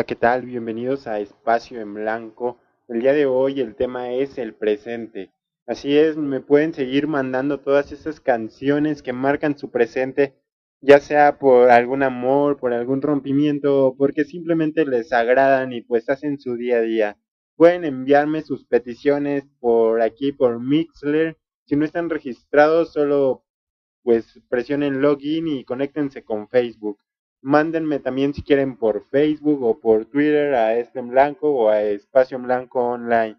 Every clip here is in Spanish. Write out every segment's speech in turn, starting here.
Hola, ¿qué tal? Bienvenidos a Espacio en Blanco. El día de hoy el tema es el presente. Así es, me pueden seguir mandando todas esas canciones que marcan su presente, ya sea por algún amor, por algún rompimiento, porque simplemente les agradan y pues hacen su día a día. Pueden enviarme sus peticiones por aquí, por Mixler. Si no están registrados, solo pues presionen login y conéctense con Facebook. Mándenme también si quieren por Facebook o por Twitter a este blanco o a espacio blanco online.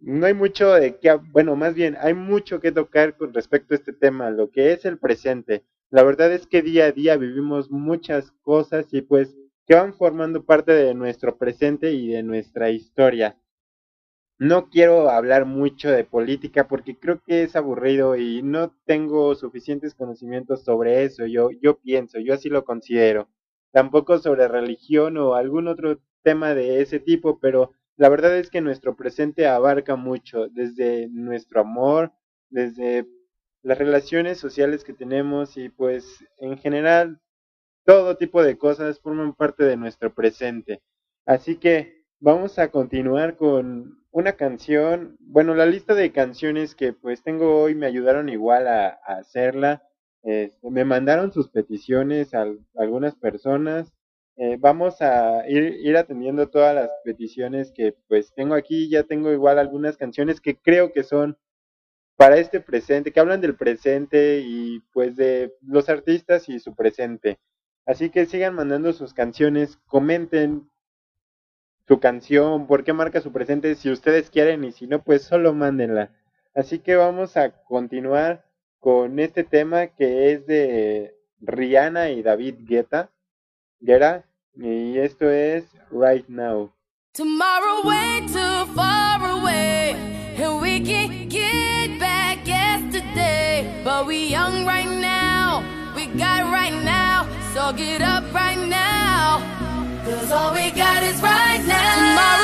No hay mucho de que, bueno, más bien hay mucho que tocar con respecto a este tema, lo que es el presente. La verdad es que día a día vivimos muchas cosas y pues que van formando parte de nuestro presente y de nuestra historia. No quiero hablar mucho de política porque creo que es aburrido y no tengo suficientes conocimientos sobre eso. Yo, yo pienso, yo así lo considero. Tampoco sobre religión o algún otro tema de ese tipo, pero la verdad es que nuestro presente abarca mucho, desde nuestro amor, desde las relaciones sociales que tenemos y pues en general todo tipo de cosas forman parte de nuestro presente. Así que vamos a continuar con una canción, bueno, la lista de canciones que pues tengo hoy me ayudaron igual a, hacerla. Este, me mandaron sus peticiones a, algunas personas. Eh, vamos a ir, ir, atendiendo todas las peticiones que pues tengo aquí. Ya tengo igual algunas canciones que creo que son para este presente, que hablan del presente y pues de los artistas y su presente. Así que sigan mandando sus canciones, comenten su canción, por qué marca su presente, si ustedes quieren y si no, pues solo mándenla. Así que vamos a continuar con este tema que es de Rihanna y David Guetta, Guetta y esto es Right Now. Tomorrow way too far away, and we can get back yesterday, but we young right now, we got right now, so get up right now. Cause all we got is right now. Tomorrow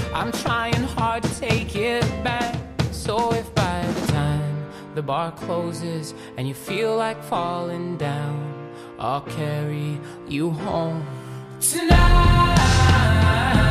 I'm trying hard to take it back. So if by the time the bar closes and you feel like falling down, I'll carry you home tonight.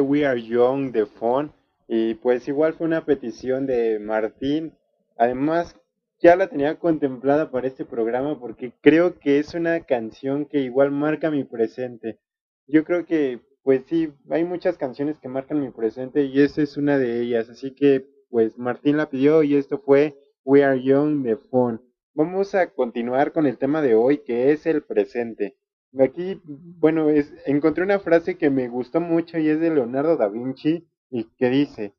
We Are Young de Fon y pues igual fue una petición de Martín. Además, ya la tenía contemplada para este programa porque creo que es una canción que igual marca mi presente. Yo creo que, pues sí, hay muchas canciones que marcan mi presente y esa es una de ellas. Así que, pues Martín la pidió y esto fue We Are Young de Fon. Vamos a continuar con el tema de hoy que es el presente. Aquí, bueno, es, encontré una frase que me gustó mucho y es de Leonardo da Vinci y que dice,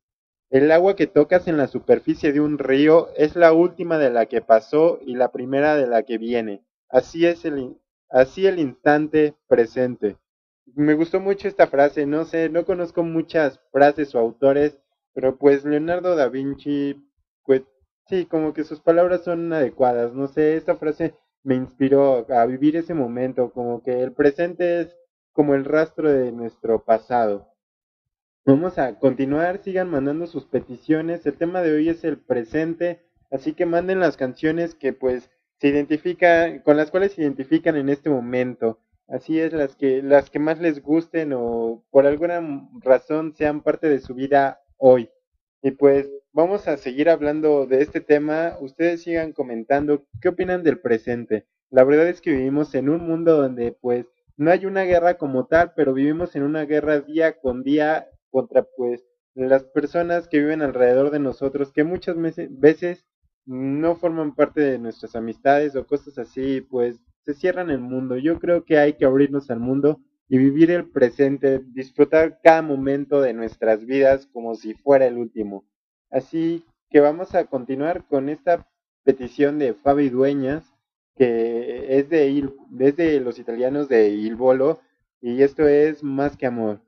el agua que tocas en la superficie de un río es la última de la que pasó y la primera de la que viene. Así es el, así el instante presente. Me gustó mucho esta frase, no sé, no conozco muchas frases o autores, pero pues Leonardo da Vinci, pues sí, como que sus palabras son adecuadas, no sé, esta frase me inspiró a vivir ese momento, como que el presente es como el rastro de nuestro pasado. Vamos a continuar, sigan mandando sus peticiones. El tema de hoy es el presente, así que manden las canciones que pues se identifican, con las cuales se identifican en este momento. Así es, las que, las que más les gusten o por alguna razón sean parte de su vida hoy. Y pues vamos a seguir hablando de este tema. Ustedes sigan comentando qué opinan del presente. La verdad es que vivimos en un mundo donde pues no hay una guerra como tal, pero vivimos en una guerra día con día contra pues las personas que viven alrededor de nosotros, que muchas veces no forman parte de nuestras amistades o cosas así, pues se cierran el mundo. Yo creo que hay que abrirnos al mundo y vivir el presente, disfrutar cada momento de nuestras vidas como si fuera el último. Así que vamos a continuar con esta petición de Fabi Dueñas, que es de, es de los italianos de Il Bolo, y esto es Más que Amor.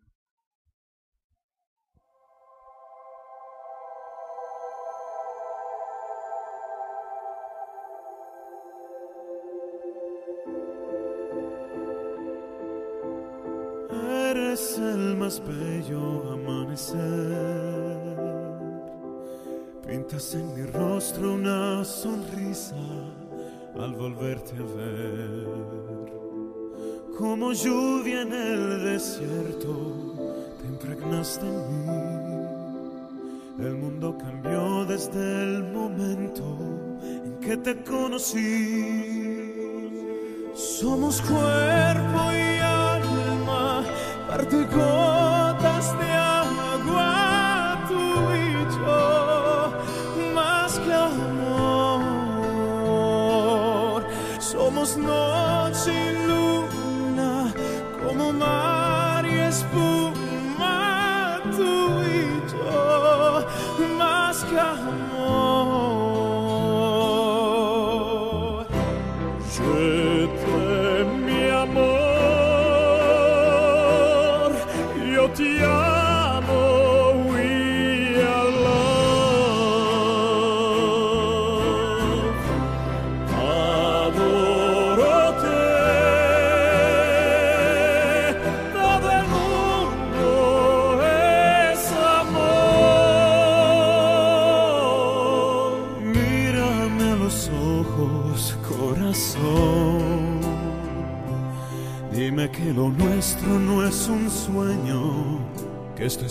Mí. El mundo cambió desde el momento en que te conocí. Somos cuerpo y alma parte gotas de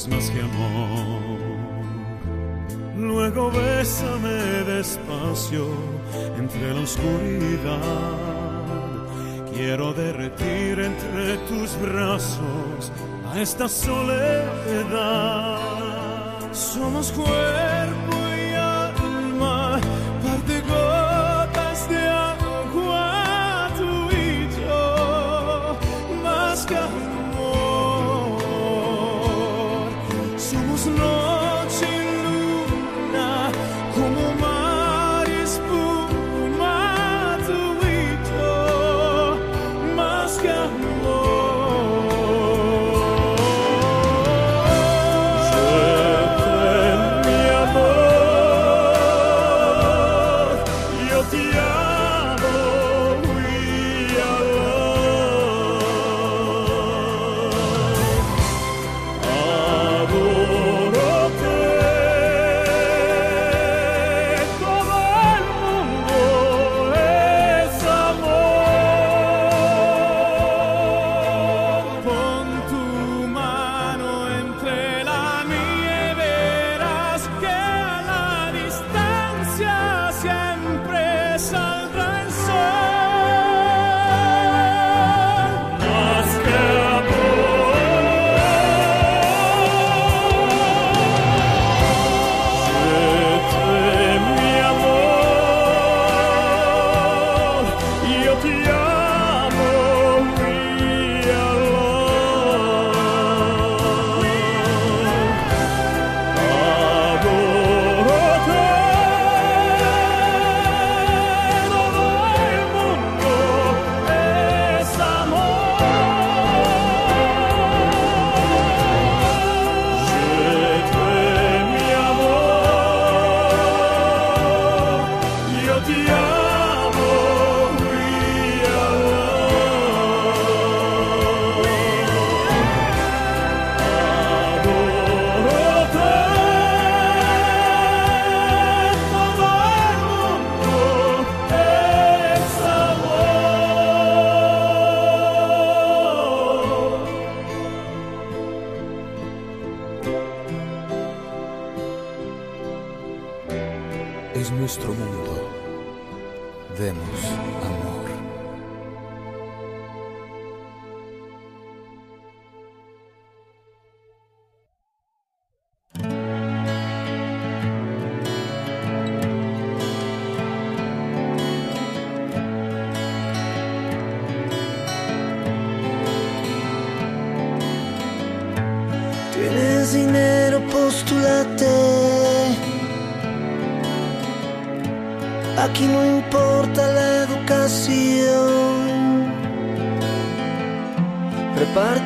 es más que amor. Luego bésame despacio entre la oscuridad. Quiero derretir entre tus brazos a esta soledad. Somos cuerpo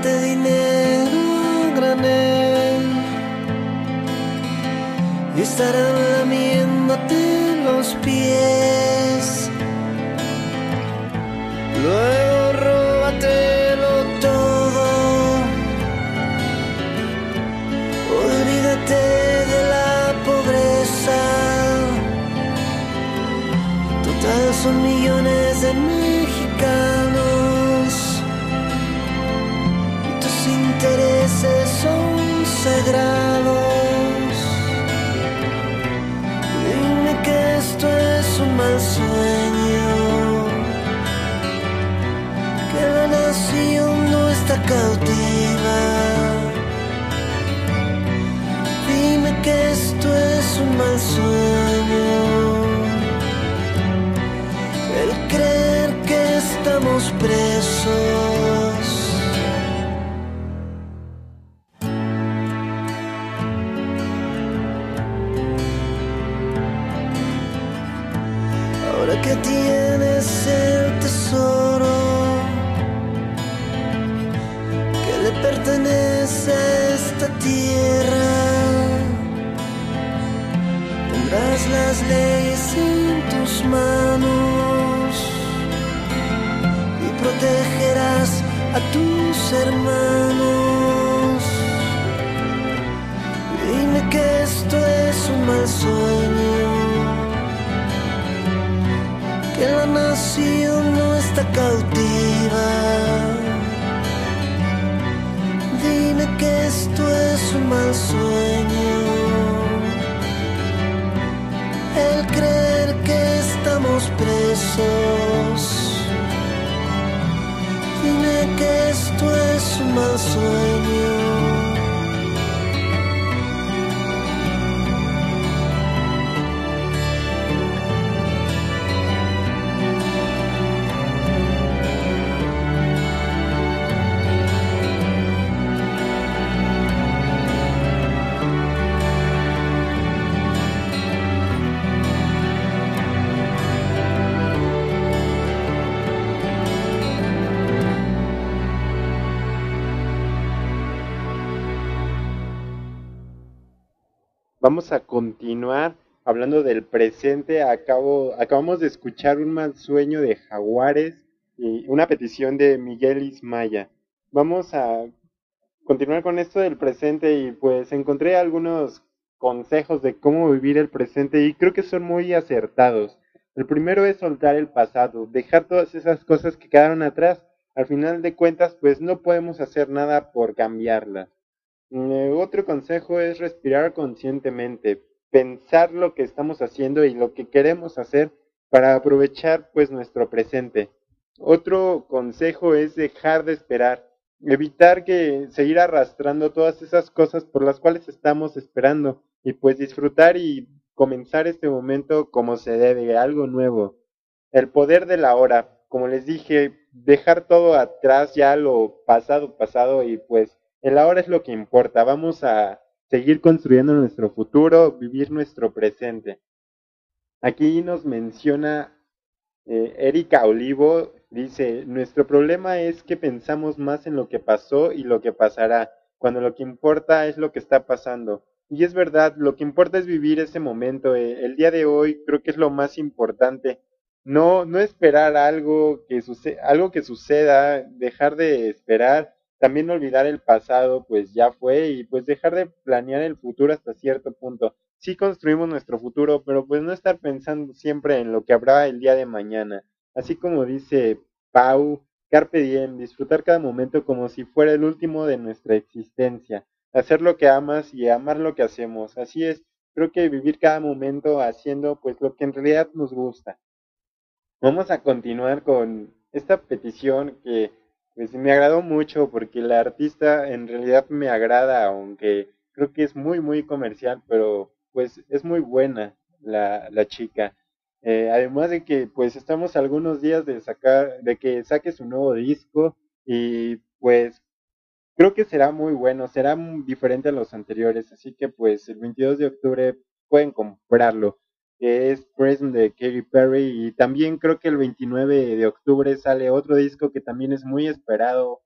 Reparte dinero a granel y estarán lamiéndote los pies. Cautiva. Dime que esto es un mal sueño. Cautiva. Dime que esto es un mal sueño. El creer que estamos presos. Dime que esto es un mal sueño. Vamos a continuar hablando del presente. Acabo, acabamos de escuchar un mal sueño de Jaguares y una petición de Miguel Ismaya. Vamos a continuar con esto del presente y pues encontré algunos consejos de cómo vivir el presente y creo que son muy acertados. El primero es soltar el pasado, dejar todas esas cosas que quedaron atrás. Al final de cuentas, pues no podemos hacer nada por cambiarlas. Eh, otro consejo es respirar conscientemente, pensar lo que estamos haciendo y lo que queremos hacer para aprovechar pues nuestro presente. Otro consejo es dejar de esperar, evitar que seguir arrastrando todas esas cosas por las cuales estamos esperando y pues disfrutar y comenzar este momento como se debe, algo nuevo. El poder de la hora, como les dije, dejar todo atrás ya lo pasado pasado y pues el ahora es lo que importa. Vamos a seguir construyendo nuestro futuro, vivir nuestro presente. Aquí nos menciona eh, Erika Olivo, dice, nuestro problema es que pensamos más en lo que pasó y lo que pasará, cuando lo que importa es lo que está pasando. Y es verdad, lo que importa es vivir ese momento. eh, el día de hoy creo que es lo más importante. No, no esperar algo que, algo que suceda, dejar de esperar, también olvidar el pasado, pues ya fue, y pues dejar de planear el futuro hasta cierto punto. Sí construimos nuestro futuro, pero pues no estar pensando siempre en lo que habrá el día de mañana. Así como dice Pau, carpe diem, disfrutar cada momento como si fuera el último de nuestra existencia. Hacer lo que amas y amar lo que hacemos. Así es, creo que vivir cada momento haciendo pues lo que en realidad nos gusta. Vamos a continuar con esta petición que pues me agradó mucho porque la artista en realidad me agrada, aunque creo que es muy, muy comercial, pero pues es muy buena la, la chica. Eh, además de que pues estamos algunos días de sacar, de que saque su nuevo disco y pues creo que será muy bueno, será diferente a los anteriores, así que pues el 22 de octubre pueden comprarlo que es Present de Katy Perry. Y también creo que el 29 de octubre sale otro disco que también es muy esperado.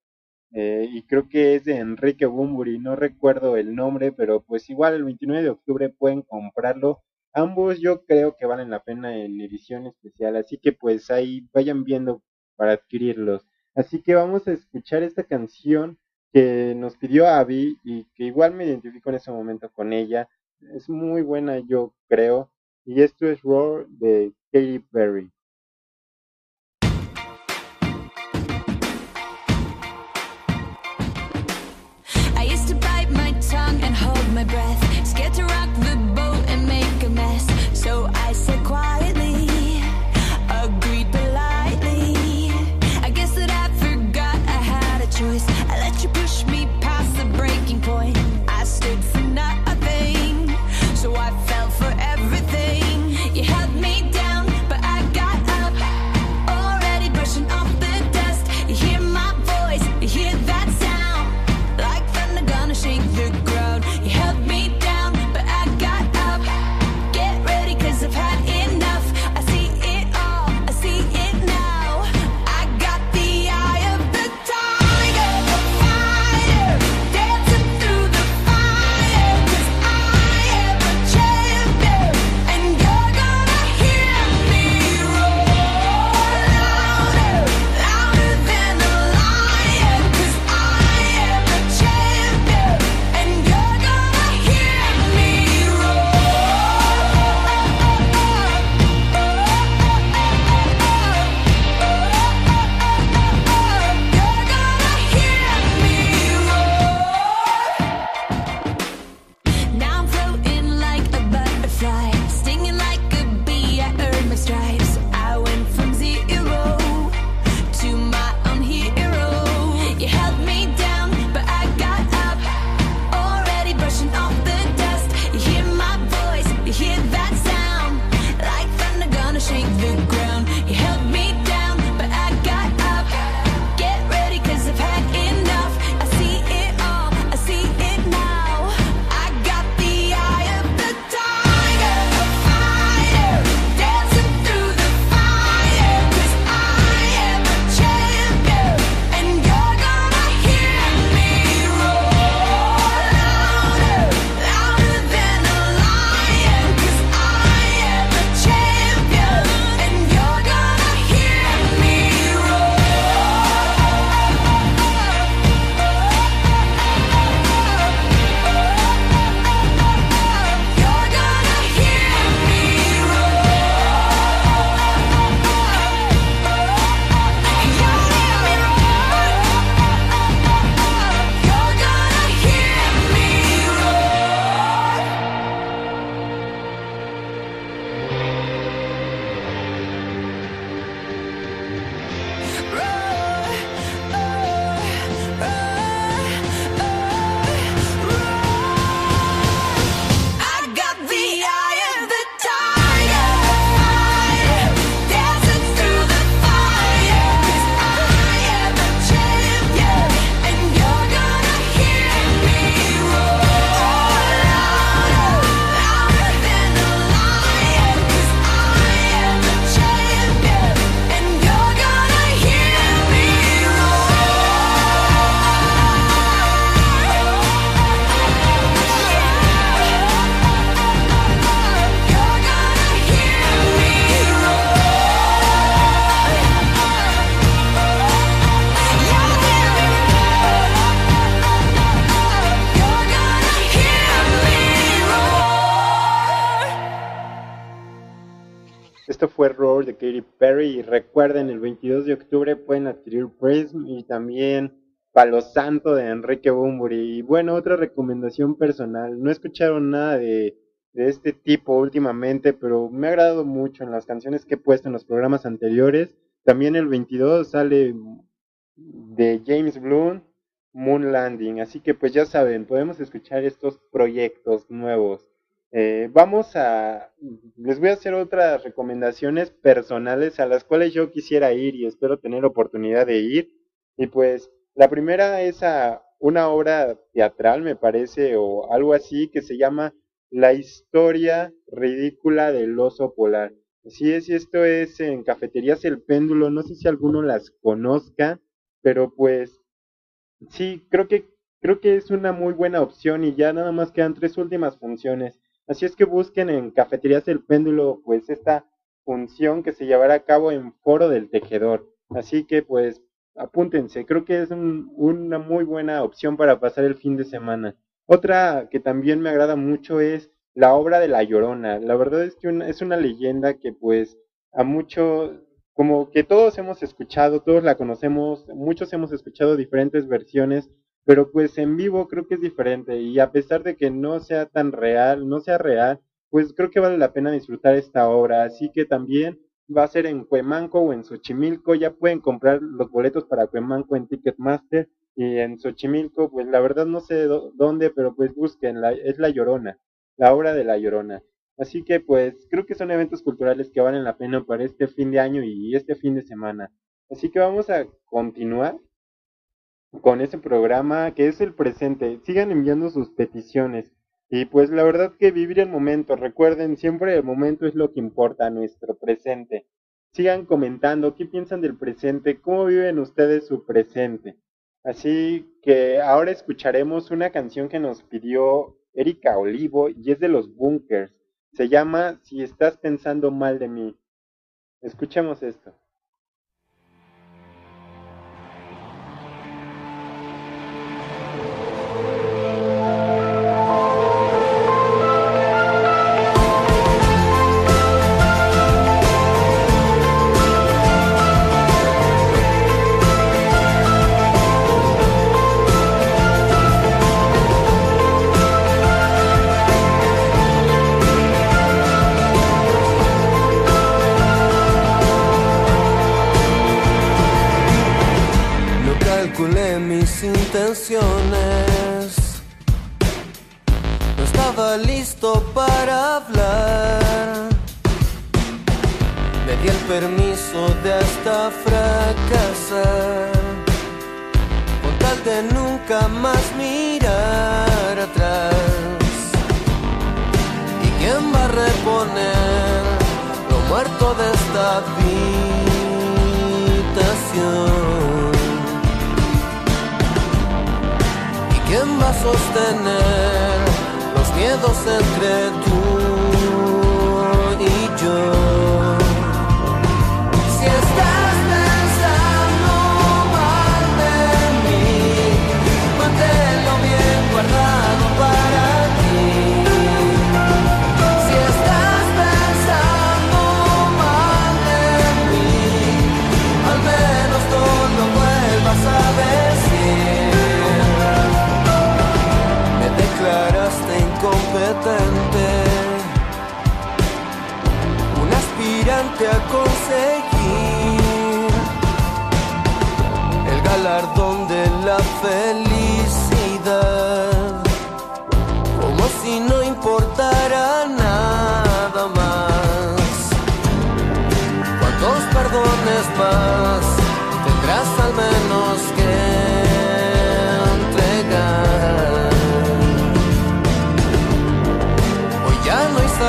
Eh, y creo que es de Enrique Bumburi, no recuerdo el nombre, pero pues igual el 29 de octubre pueden comprarlo. Ambos yo creo que valen la pena en edición especial, así que pues ahí vayan viendo para adquirirlos. Así que vamos a escuchar esta canción que nos pidió Abby y que igual me identifico en ese momento con ella. Es muy buena, yo creo. Y esto es Roar de Katy Perry. Recuerden, el 22 de octubre pueden adquirir Prism y también Palo Santo de Enrique Bumburi. Y bueno, otra recomendación personal. No escucharon nada de, de este tipo últimamente, pero me ha agradado mucho en las canciones que he puesto en los programas anteriores. También el 22 sale de James Bloom, Moon Landing. Así que pues ya saben, podemos escuchar estos proyectos nuevos. Eh, vamos a, les voy a hacer otras recomendaciones personales a las cuales yo quisiera ir y espero tener oportunidad de ir. Y pues la primera es a una obra teatral, me parece, o algo así, que se llama La historia ridícula del oso polar. Así es, y esto es en Cafeterías El Péndulo, no sé si alguno las conozca, pero pues sí, creo que, creo que es una muy buena opción y ya nada más quedan tres últimas funciones. Así es que busquen en Cafeterías El Péndulo, pues esta función que se llevará a cabo en Foro del Tejedor. Así que pues apúntense, creo que es una muy buena opción para pasar el fin de semana. Otra que también me agrada mucho es la obra de La Llorona. La verdad es que es una leyenda que pues a mucho, como que todos hemos escuchado, todos la conocemos, muchos hemos escuchado diferentes versiones, pero pues en vivo creo que es diferente y a pesar de que no sea tan real, no sea real, pues creo que vale la pena disfrutar esta obra. Así que también va a ser en Cuemanco o en Xochimilco. Ya pueden comprar los boletos para Cuemanco en Ticketmaster. Y en Xochimilco, pues la verdad no sé dónde, pero pues busquen, la, es La Llorona, la obra de La Llorona. Así que pues creo que son eventos culturales que valen la pena para este fin de año y este fin de semana. Así que vamos a continuar con ese programa que es el presente. Sigan enviando sus peticiones. Y pues la verdad que vivir el momento, recuerden, siempre el momento es lo que importa, nuestro presente. Sigan comentando qué piensan del presente, cómo viven ustedes su presente. Así que ahora escucharemos una canción que nos pidió Erika Olivo y es de los Bunkers. Se llama Si estás pensando mal de mí. Escuchemos esto.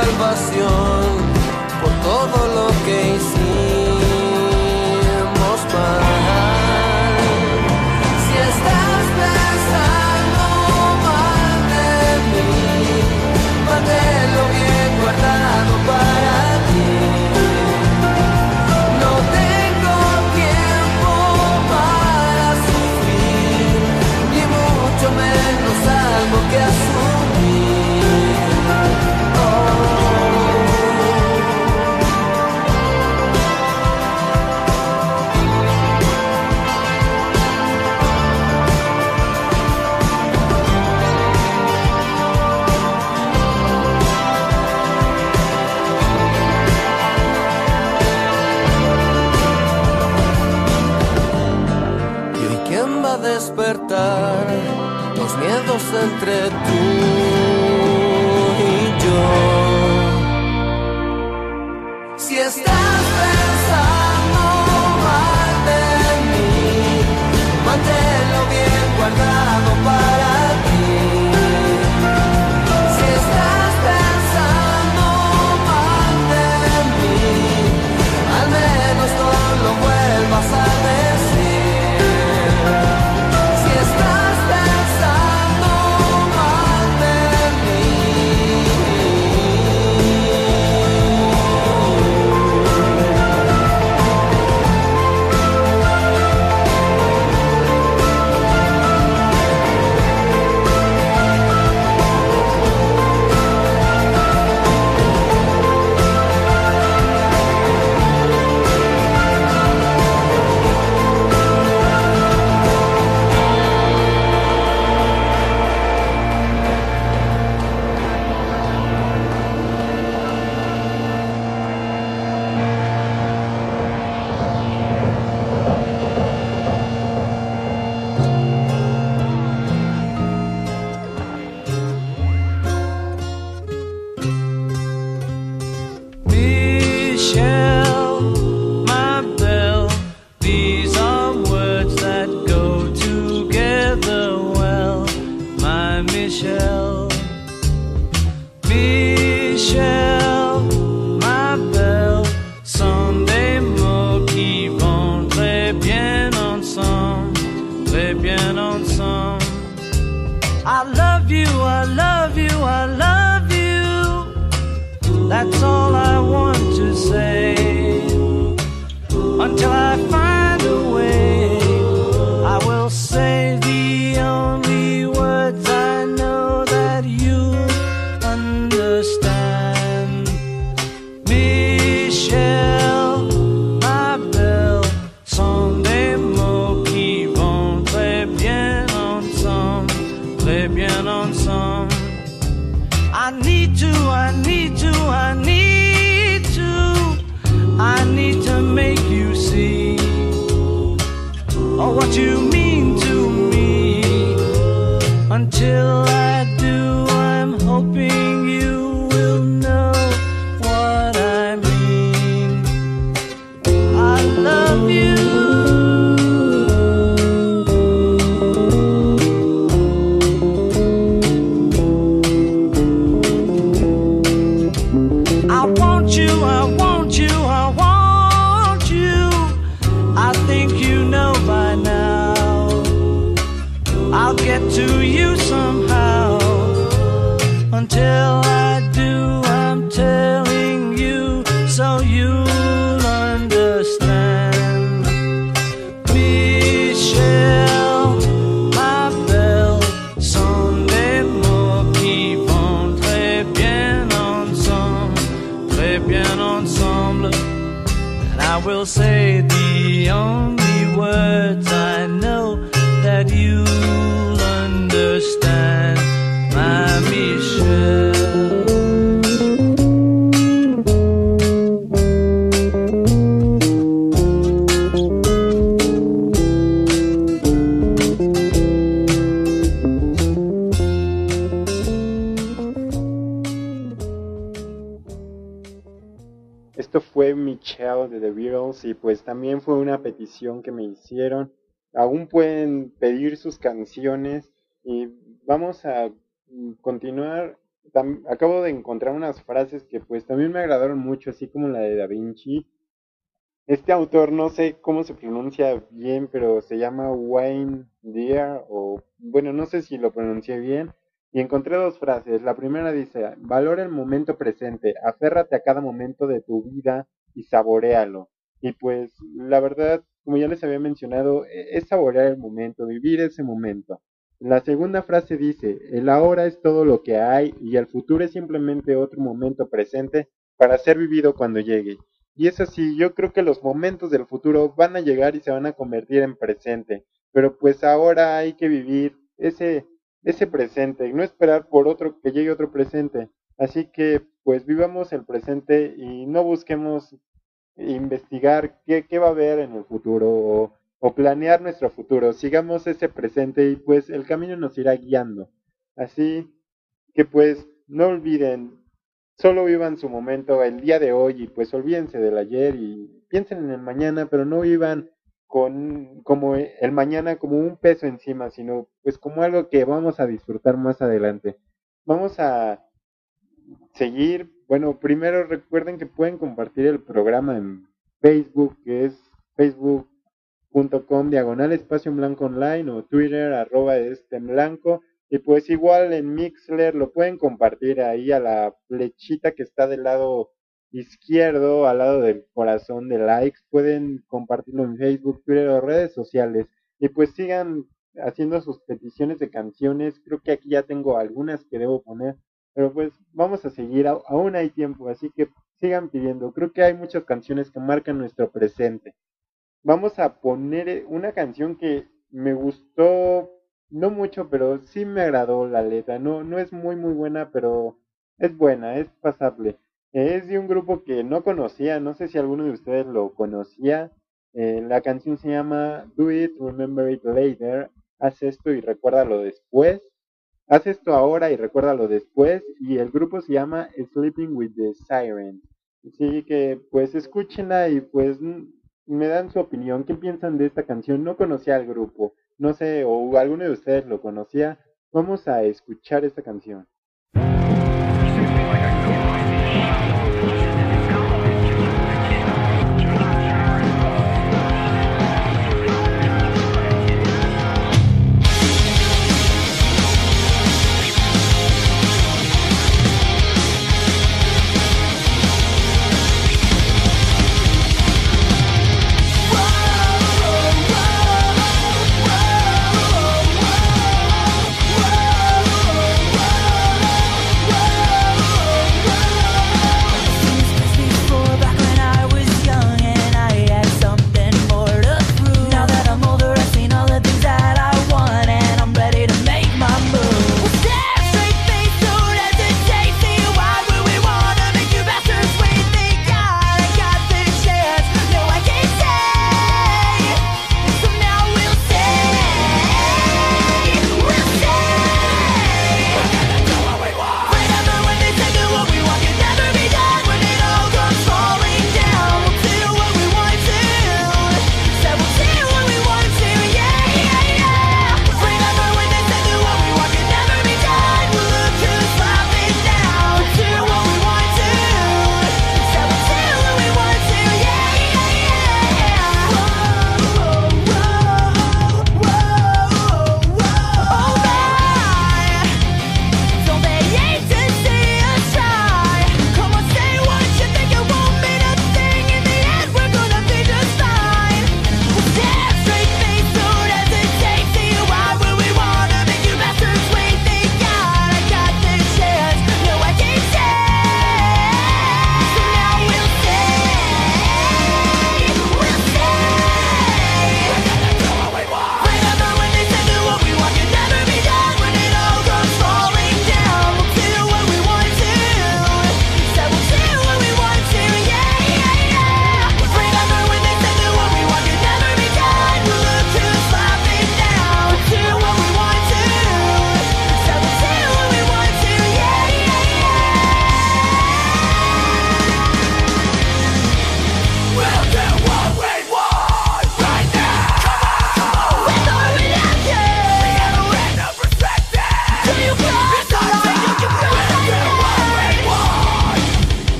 Salvación por todo lo entre tu That's all también fue una petición que me hicieron. Aún pueden pedir sus canciones y vamos a mm, continuar. Acabo de encontrar unas frases que pues también me agradaron mucho, así como la de Da Vinci. Este autor no sé cómo se pronuncia bien, pero se llama Wayne Deer o bueno, no sé si lo pronuncié bien. Y encontré dos frases. La primera dice, valora el momento presente, aférrate a cada momento de tu vida y saboréalo. Y pues la verdad, como ya les había mencionado, e- es saborear el momento, vivir ese momento. La segunda frase dice, el ahora es todo lo que hay y el futuro es simplemente otro momento presente para ser vivido cuando llegue. Y es así, yo creo que los momentos del futuro van a llegar y se van a convertir en presente. Pero pues ahora hay que vivir ese ese presente y no esperar por otro que llegue otro presente. Así que pues vivamos el presente y no busquemos investigar qué, qué va a haber en el futuro o, o planear nuestro futuro. Sigamos ese presente y pues el camino nos irá guiando. Así que pues no olviden, solo vivan su momento el día de hoy y pues olvídense del ayer y piensen en el mañana, pero no vivan con como el mañana como un peso encima, sino pues como algo que vamos a disfrutar más adelante. Vamos a seguir, bueno, primero recuerden que pueden compartir el programa en Facebook, que es facebook.com diagonal espacio blanco online o Twitter arroba este blanco. Y pues igual en Mixler lo pueden compartir ahí a la flechita que está del lado izquierdo, al lado del corazón de likes. Pueden compartirlo en Facebook, Twitter o redes sociales. Y pues sigan haciendo sus peticiones de canciones. Creo que aquí ya tengo algunas que debo poner. Pero pues vamos a seguir, aún hay tiempo, así que sigan pidiendo. Creo que hay muchas canciones que marcan nuestro presente. Vamos a poner eh, una canción que me gustó, no mucho, pero sí me agradó la letra. No, no es muy muy buena, pero es buena, es pasable. Es de un grupo que no conocía, no sé si alguno de ustedes lo conocía. Eh, la canción se llama Do It, Remember It Later. Haz esto y recuérdalo después. Haz esto ahora y recuérdalo después. Y el grupo se llama Sleeping with the Siren. Así que pues escúchenla y pues me dan su opinión. ¿Qué piensan de esta canción? No conocía al grupo. No sé, o alguno de ustedes lo conocía. Vamos a escuchar esta canción.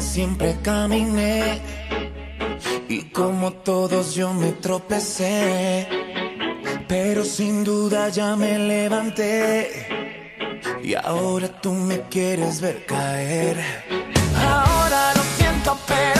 Siempre caminé. Y como todos yo me tropecé. Pero sin duda ya me levanté. Y ahora tú me quieres ver caer. Ahora lo siento, pero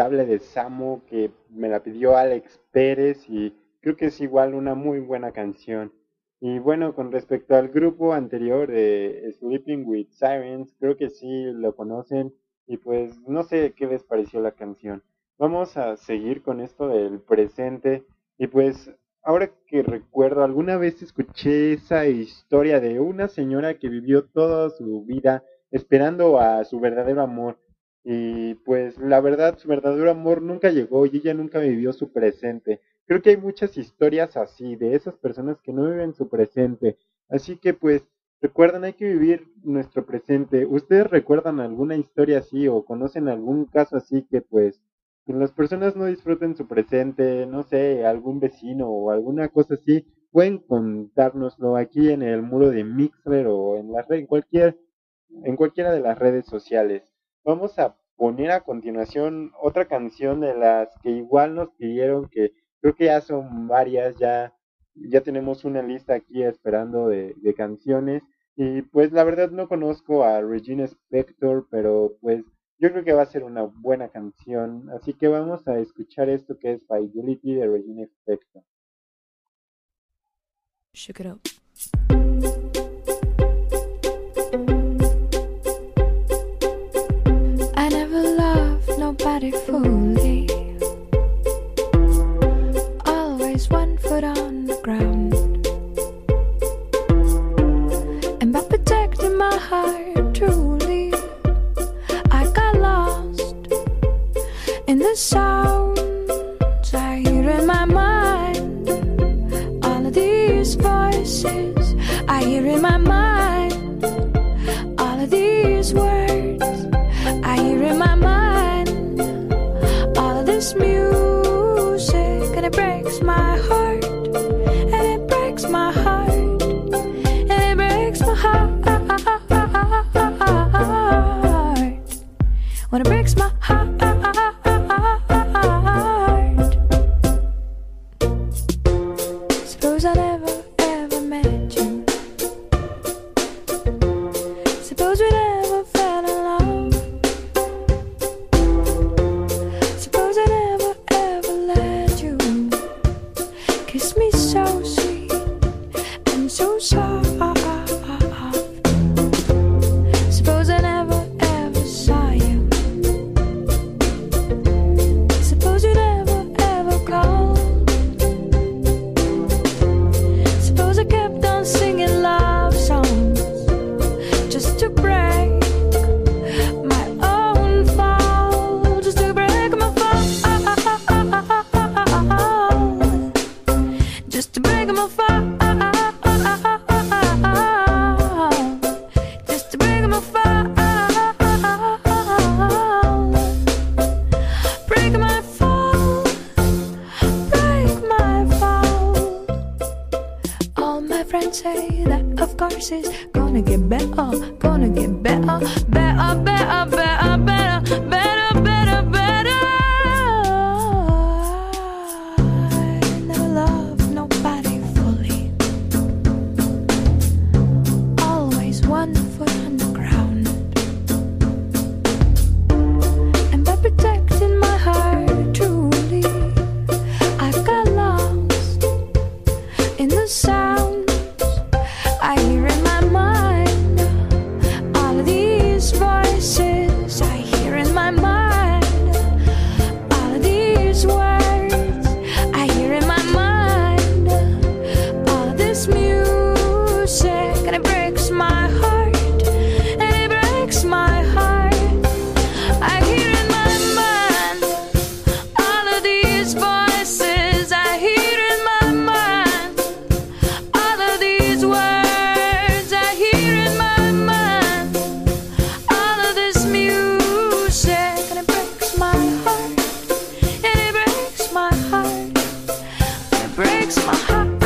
inevitable de Samo que me la pidió Alex Pérez y creo que es igual una muy buena canción. Y bueno, con respecto al grupo anterior de Sleeping with Sirens, creo que sí lo conocen y pues no sé qué les pareció la canción. Vamos a seguir con esto del presente y pues ahora que recuerdo, alguna vez escuché esa historia de una señora que vivió toda su vida esperando a su verdadero amor y pues la verdad, su verdadero amor nunca llegó y ella nunca vivió su presente. Creo que hay muchas historias así, de esas personas que no viven su presente. Así que pues, recuerden, hay que vivir nuestro presente. ¿Ustedes recuerdan alguna historia así o conocen algún caso así que pues las personas no disfruten su presente, no sé, algún vecino o alguna cosa así? Pueden contárnoslo aquí en el muro de Mixler o en la red, en cualquier, en cualquiera de las redes sociales. Vamos a poner a continuación otra canción de las que igual nos pidieron, que creo que ya son varias, ya, ya tenemos una lista aquí esperando de, de canciones. Y pues la verdad no conozco a Regina Spector, pero pues yo creo que va a ser una buena canción. Así que vamos a escuchar esto que es Fidelity de Regina Spector. Shook it up. body fully. Always one foot on the ground. And by protecting my heart truly, I got lost in the sounds I hear in my mind. All of these voices I hear in my mind. All of these words. Ha!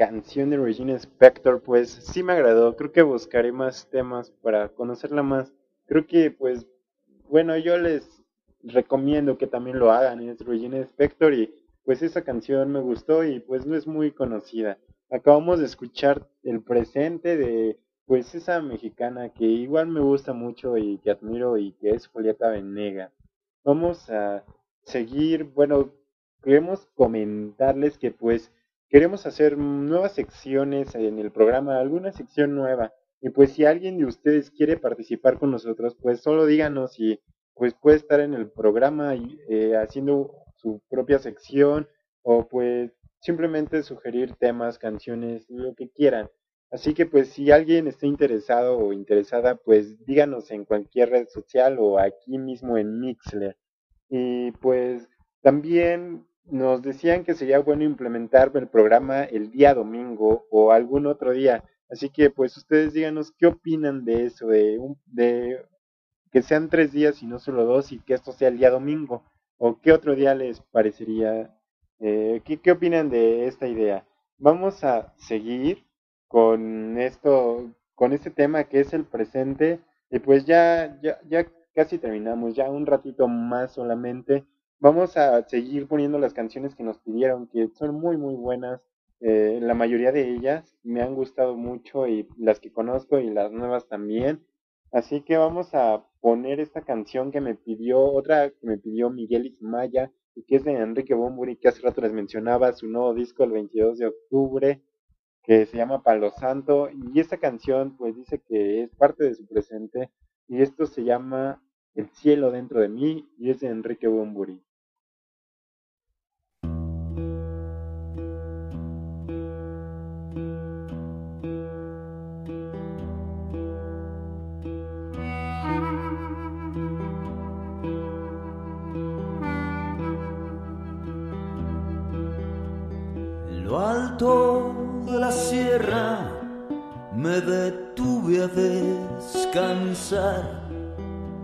canción de Regina Spector pues sí me agradó. Creo que buscaré más temas para conocerla más. Creo que pues bueno, yo les recomiendo que también lo hagan. Es Regina Spector y pues esa canción me gustó y pues no es muy conocida. Acabamos de escuchar el presente de pues esa mexicana que igual me gusta mucho y que admiro y que es Julieta Venegas. Vamos a seguir, bueno, queremos comentarles que pues queremos hacer nuevas secciones en el programa, alguna sección nueva. Y pues si alguien de ustedes quiere participar con nosotros, pues solo díganos y pues puede estar en el programa eh, haciendo su propia sección o pues simplemente sugerir temas, canciones, lo que quieran. Así que pues si alguien está interesado o interesada, pues díganos en cualquier red social o aquí mismo en Mixler. Y pues también nos decían que sería bueno implementar el programa el día domingo o algún otro día. Así que pues ustedes díganos qué opinan de eso, de, un, de que sean tres días y no solo dos y que esto sea el día domingo. O qué otro día les parecería, eh, ¿qué, qué opinan de esta idea. Vamos a seguir con esto, con este tema que es el presente. Y pues ya, ya, ya casi terminamos, ya un ratito más solamente. Vamos a seguir poniendo las canciones que nos pidieron, que son muy, muy buenas. Eh, la mayoría de ellas me han gustado mucho y las que conozco y las nuevas también. Así que vamos a poner esta canción que me pidió, otra que me pidió Miguel Ismaya, y que es de Enrique Bomburi, que hace rato les mencionaba su nuevo disco el 22 de octubre, que se llama Palo Santo, y esta canción pues dice que es parte de su presente, y esto se llama El cielo dentro de mí, y es de Enrique Bomburi. Me detuve a descansar.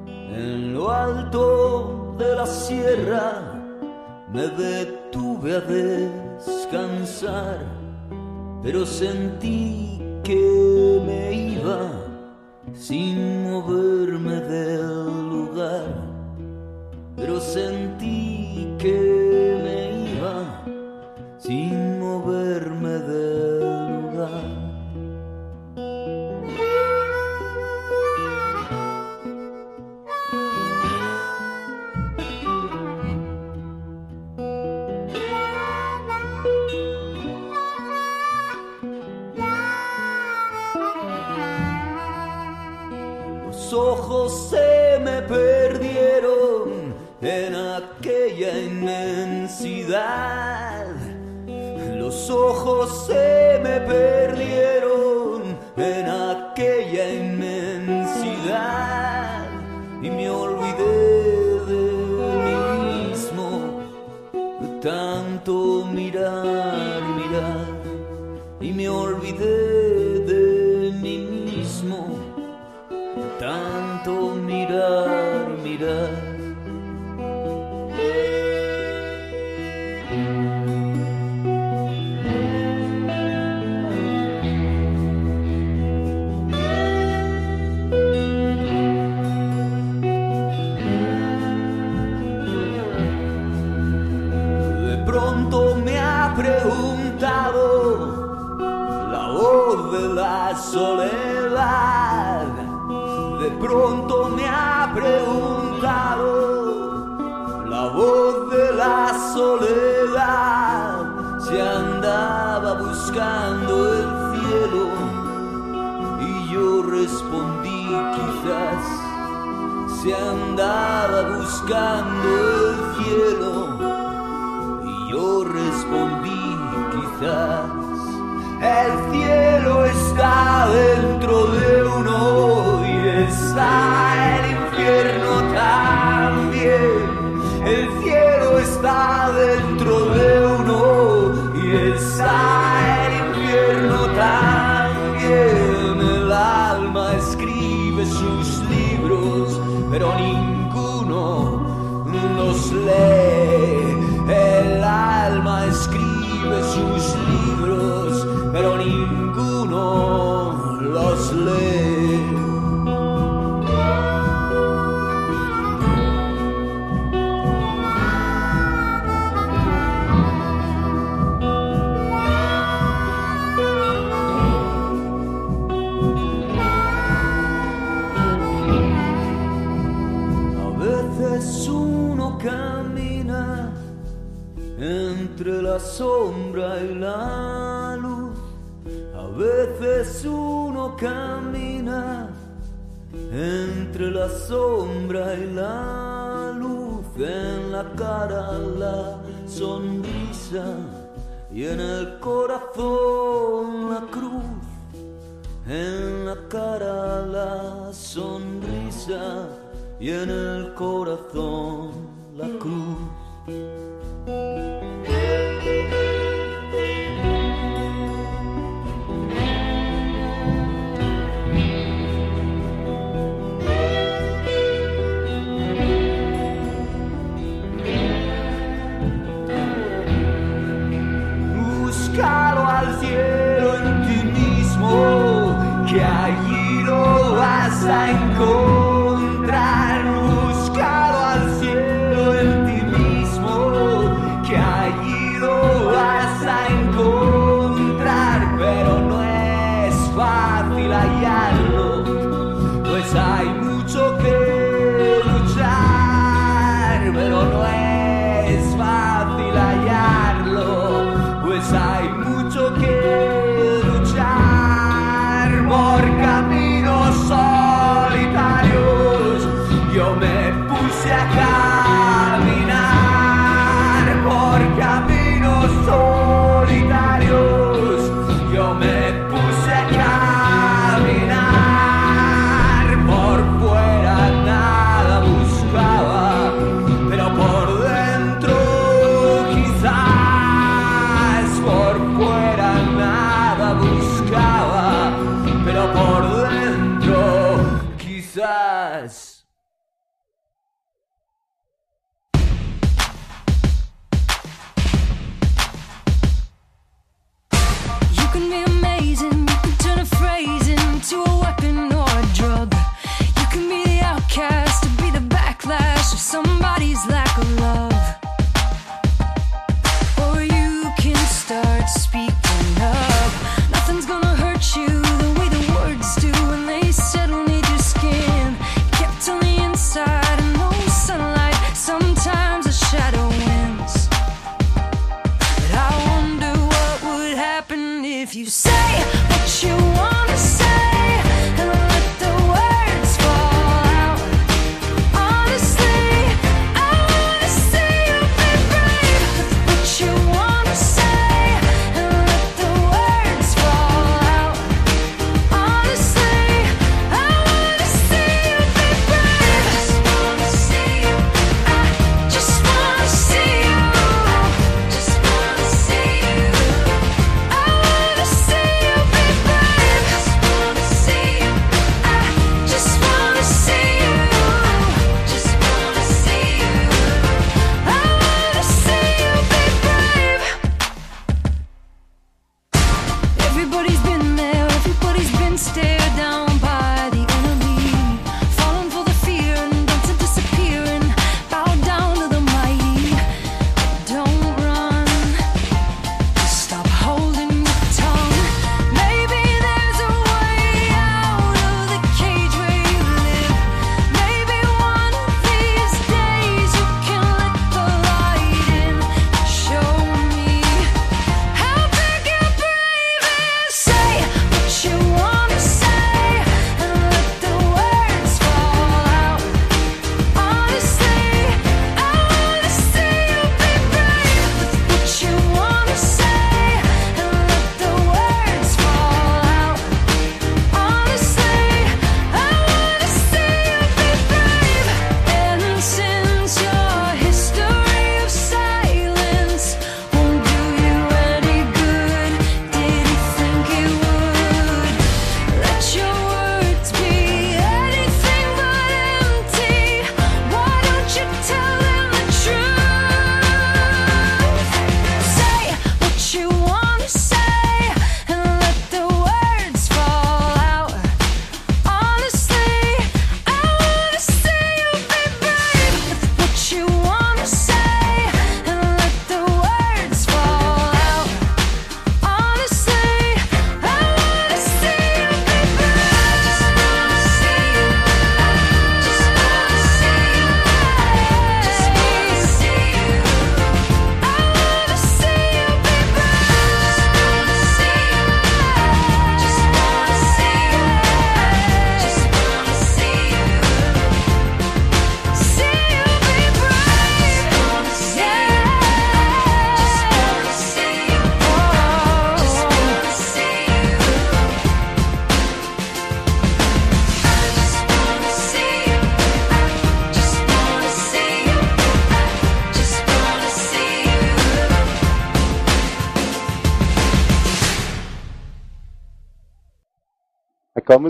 En lo alto de la sierra me detuve a descansar, pero sentí que me iba sin moverme del lugar, pero sentí que me iba sin Los ojos se me perdieron en aquella la voz de la soledad. De pronto me ha preguntado la voz de la soledad si andaba buscando el cielo y yo respondí quizás se andaba buscando el cielo y yo respondí el cielo está dentro de la sombra y la luz. A veces uno camina entre la sombra y la luz. En la cara la sonrisa y en el corazón la cruz. En la cara la sonrisa y en el corazón la cruz. Vas a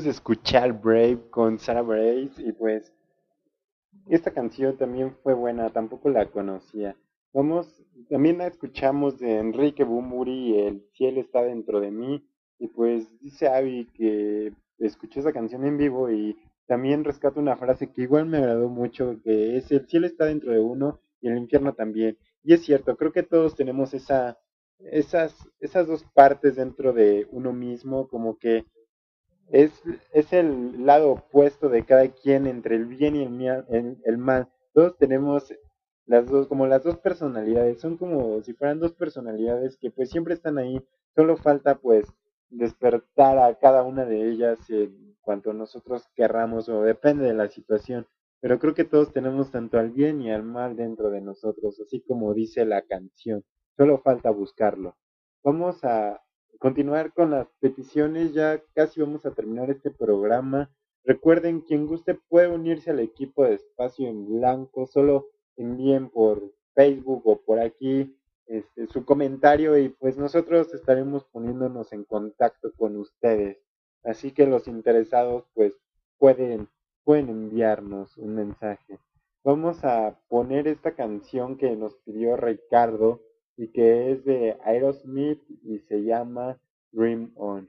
Escuchar Brave con Sarah Brace y pues esta canción también fue buena, tampoco la conocía. Vamos, también la escuchamos de Enrique Bumburi, El cielo está dentro de mí y pues dice Abby que escuchó esa canción en vivo y también rescato una frase que igual me agradó mucho, que es el cielo está dentro de uno y el infierno también. Y es cierto, creo que todos tenemos esa, esas, esas dos partes dentro de uno mismo, como que es, es el lado opuesto de cada quien entre el bien y el, el mal. Todos tenemos las dos, como las dos personalidades, son como si fueran dos personalidades que pues siempre están ahí, solo falta pues despertar a cada una de ellas en cuanto nosotros querramos o depende de la situación. Pero creo que todos tenemos tanto al bien y al mal dentro de nosotros, así como dice la canción. Solo falta buscarlo. Vamos a continuar con las peticiones, ya casi vamos a terminar este programa. Recuerden, quien guste puede unirse al equipo de Espacio en Blanco, solo envíen por Facebook o por aquí este, su comentario y pues nosotros estaremos poniéndonos en contacto con ustedes. Así que los interesados pues pueden, pueden enviarnos un mensaje. Vamos a poner esta canción que nos pidió Ricardo y que es de Aerosmith y se llama Dream On.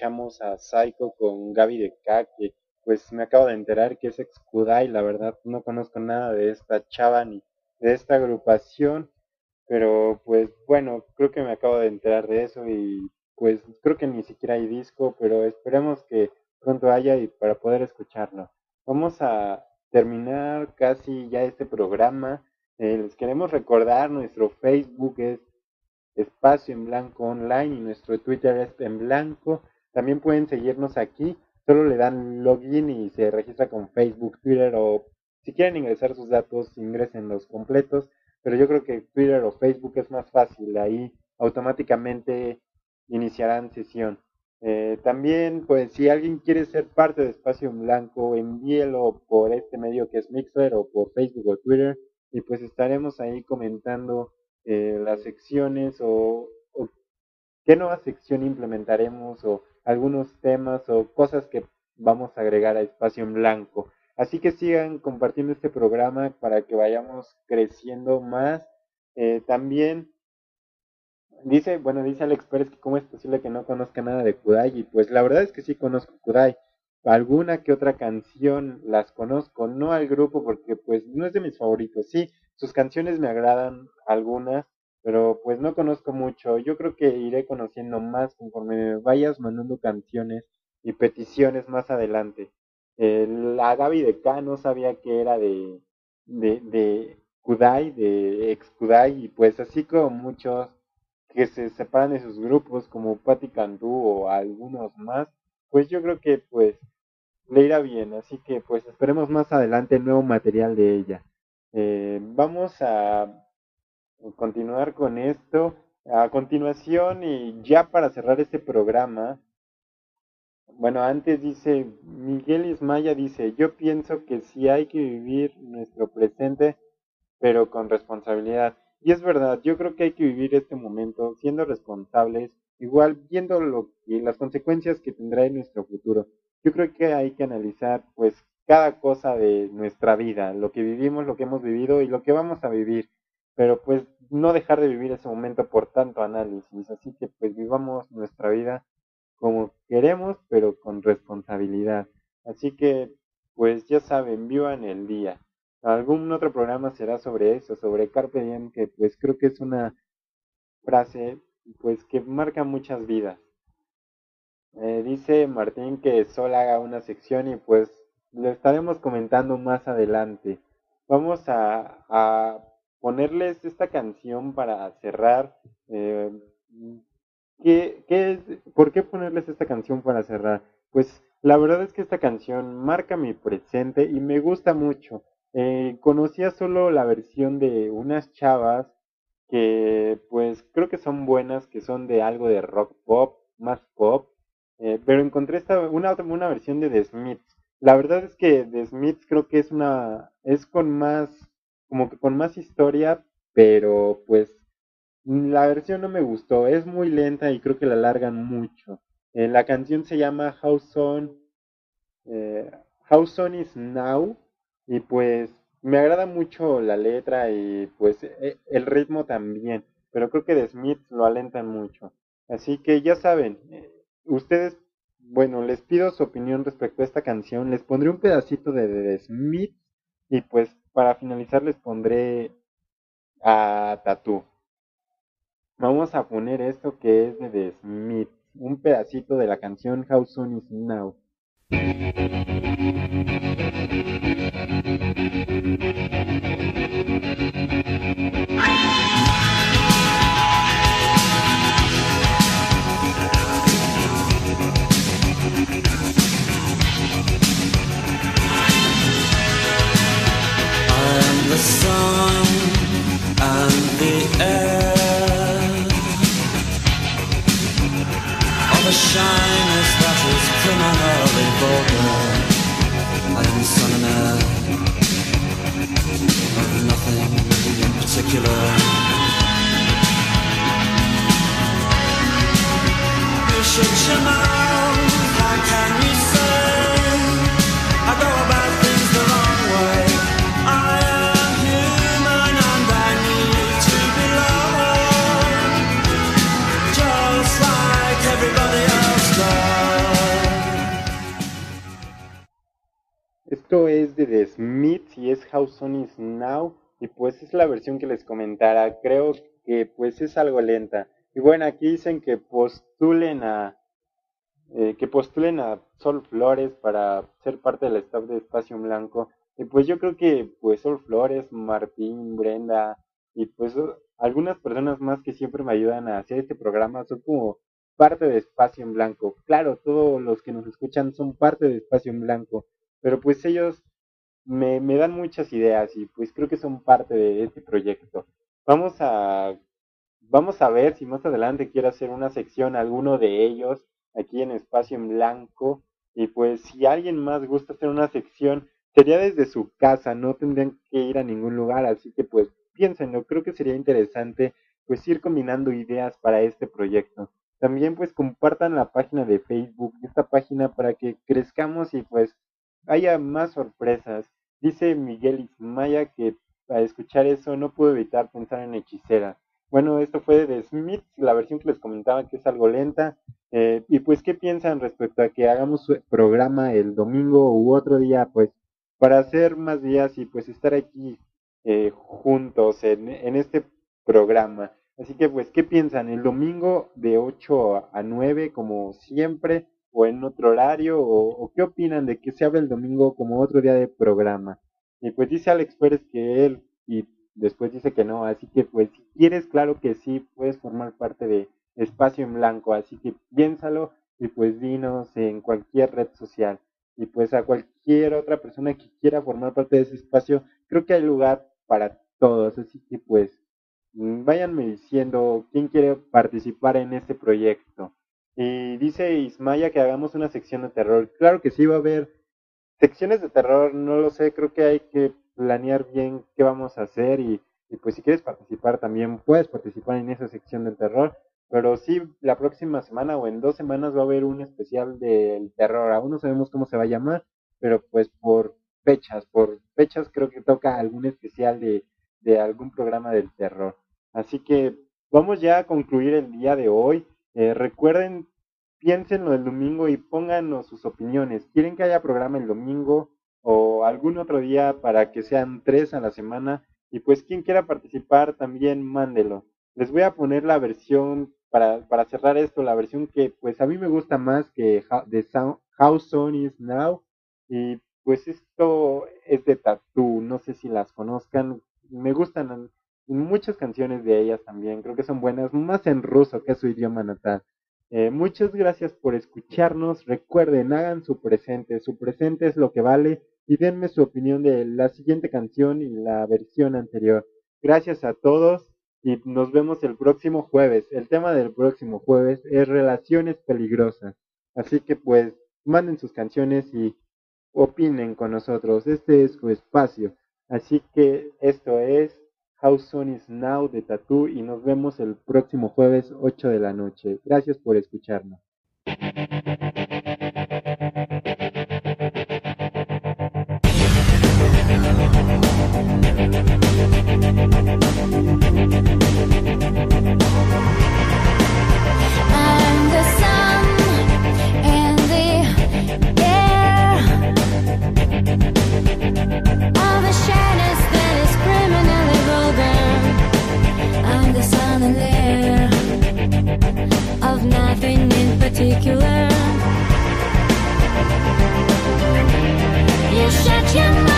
Escuchamos a Psycho con Gaby de K, que pues me acabo de enterar que es ex Kudai, la verdad no conozco nada de esta chava ni de esta agrupación, pero pues bueno, creo que me acabo de enterar de eso y pues creo que ni siquiera hay disco, pero esperemos que pronto haya y para poder escucharlo. Vamos a terminar casi ya este programa. Eh, les queremos recordar, nuestro Facebook es espacio en blanco online y nuestro Twitter es en blanco. También pueden seguirnos aquí, solo le dan login y se registra con Facebook, Twitter o si quieren ingresar sus datos, ingresen los completos, pero yo creo que Twitter o Facebook es más fácil, ahí automáticamente iniciarán sesión. Eh, también, pues si alguien quiere ser parte de Espacio en Blanco, envíelo por este medio que es Mixer o por Facebook o Twitter y pues estaremos ahí comentando eh, las secciones o, o qué nueva sección implementaremos o algunos temas o cosas que vamos a agregar a Espacio en Blanco. Así que sigan compartiendo este programa para que vayamos creciendo más. Eh, también dice, bueno, dice Alex Pérez que cómo es posible que no conozca nada de Kudai y pues la verdad es que sí conozco Kudai. Alguna que otra canción las conozco, no al grupo porque pues no es de mis favoritos. Sí, sus canciones me agradan algunas, pero pues no conozco mucho. Yo creo que iré conociendo más conforme me vayas mandando canciones y peticiones más adelante. La Gaby de K no sabía que era de, de, de Kudai, de ex Kudai, y pues así como muchos que se separan de sus grupos, como Patti Cantú o algunos más, pues yo creo que pues le irá bien. Así que pues esperemos más adelante nuevo material de ella. Eh, vamos a continuar con esto. A continuación, y ya para cerrar este programa, bueno, antes dice, Miguel Ismaya dice, yo pienso que sí hay que vivir nuestro presente, pero con responsabilidad. Y es verdad, yo creo que hay que vivir este momento siendo responsables, igual viendo lo que, las consecuencias que tendrá en nuestro futuro. Yo creo que hay que analizar pues cada cosa de nuestra vida, lo que vivimos, lo que hemos vivido y lo que vamos a vivir, pero pues no dejar de vivir ese momento por tanto análisis, así que pues vivamos nuestra vida como queremos, pero con responsabilidad. Así que, pues ya saben, vivan el día. algún otro programa será sobre eso, sobre Carpe Diem, que pues creo que es una frase pues que marca muchas vidas. Eh, dice Martín que Sol haga una sección y pues lo estaremos comentando más adelante. Vamos a, a ponerles esta canción para cerrar. Eh, ¿qué, qué es, ¿Por qué ponerles esta canción para cerrar? Pues la verdad es que esta canción marca mi presente y me gusta mucho. Eh, conocía solo la versión de unas chavas que pues creo que son buenas, que son de algo de rock pop, más pop, eh, pero encontré esta, una, una versión de The Smiths. La verdad es que The Smiths creo que es una, es con más, como que con más historia, pero pues la versión no me gustó, es muy lenta y creo que la alargan mucho. Eh, la canción se llama How Son, eh, How Son is Now y pues me agrada mucho la letra y pues e- el ritmo también, pero creo que The Smiths lo alentan mucho. Así que ya saben, eh, ustedes, bueno, les pido su opinión respecto a esta canción, les pondré un pedacito de The Smiths y pues para finalizar les pondré a Tattoo. Vamos a poner esto que es de The Smiths, un pedacito de la canción How Soon Is Now. Esto es de The Smiths y es How Soon Is Now y pues es la versión que les comentara. Creo que pues es algo lenta. Y bueno, aquí dicen que postulen a eh, que postulen a Sol Flores para ser parte del staff de Espacio Blanco. Y pues yo creo que pues Sol Flores, Martín, Brenda y pues algunas personas más que siempre me ayudan a hacer este programa son como parte de Espacio en Blanco. Claro, todos los que nos escuchan son parte de Espacio en Blanco, pero pues ellos me, me dan muchas ideas y pues creo que son parte de este proyecto. Vamos a vamos a ver si más adelante quiero hacer una sección alguno de ellos aquí en Espacio en Blanco y pues si alguien más gusta hacer una sección sería desde su casa, no tendrían que ir a ningún lugar, así que pues piénsenlo, creo que sería interesante pues ir combinando ideas para este proyecto. También pues compartan la página de Facebook, esta página para que crezcamos y pues haya más sorpresas. Dice Miguel Ismaya que al escuchar eso no pudo evitar pensar en hechicera. Bueno, esto fue de Smith, la versión que les comentaba que es algo lenta. Eh, y pues, ¿qué piensan respecto a que hagamos programa el domingo u otro día? Pues, para hacer más días y pues estar aquí eh, juntos en, en este programa. Así que, pues, ¿qué piensan? ¿El domingo de 8 a 9 como siempre o en otro horario? ¿O, o qué opinan de que se abra el domingo como otro día de programa? Y pues dice Alex Pérez que él y después dice que no, así que pues si quieres, claro que sí, puedes formar parte de Espacio en Blanco, así que piénsalo y pues dinos en cualquier red social. Y pues a cualquier otra persona que quiera formar parte de ese espacio, creo que hay lugar para todos, así que pues mm, váyanme diciendo quién quiere participar en este proyecto. Y dice Ismaya que hagamos una sección de terror. Claro que sí, va a haber secciones de terror, no lo sé, creo que hay que planear bien qué vamos a hacer y, pues si quieres participar también puedes participar en esa sección del terror, pero sí la próxima semana o en dos semanas va a haber un especial del terror, aún no sabemos cómo se va a llamar, pero pues por fechas, por fechas creo que toca algún especial de, de algún programa del terror. Así que vamos ya a concluir el día de hoy. Eh, recuerden piénsenlo el domingo y pónganos sus opiniones. ¿Quieren que haya programa el domingo o algún otro día para que sean tres a la semana. Y pues quien quiera participar también mándelo. Les voy a poner la versión, para, para cerrar esto, la versión que pues a mí me gusta más que de How Son Is Now. Y pues esto es de Tattoo, no sé si las conozcan. Me gustan muchas canciones de ellas también, creo que son buenas, más en ruso que su idioma natal. Eh, muchas gracias por escucharnos. Recuerden, hagan su presente. Su presente es lo que vale. Y denme su opinión de la siguiente canción y la versión anterior. Gracias a todos y nos vemos el próximo jueves. El tema del próximo jueves es relaciones peligrosas. Así que pues manden sus canciones y opinen con nosotros. Este es su espacio. Así que esto es How Soon Is Now de Tattoo y nos vemos el próximo jueves 8 de la noche. Gracias por escucharnos. Particular. You shut your mouth.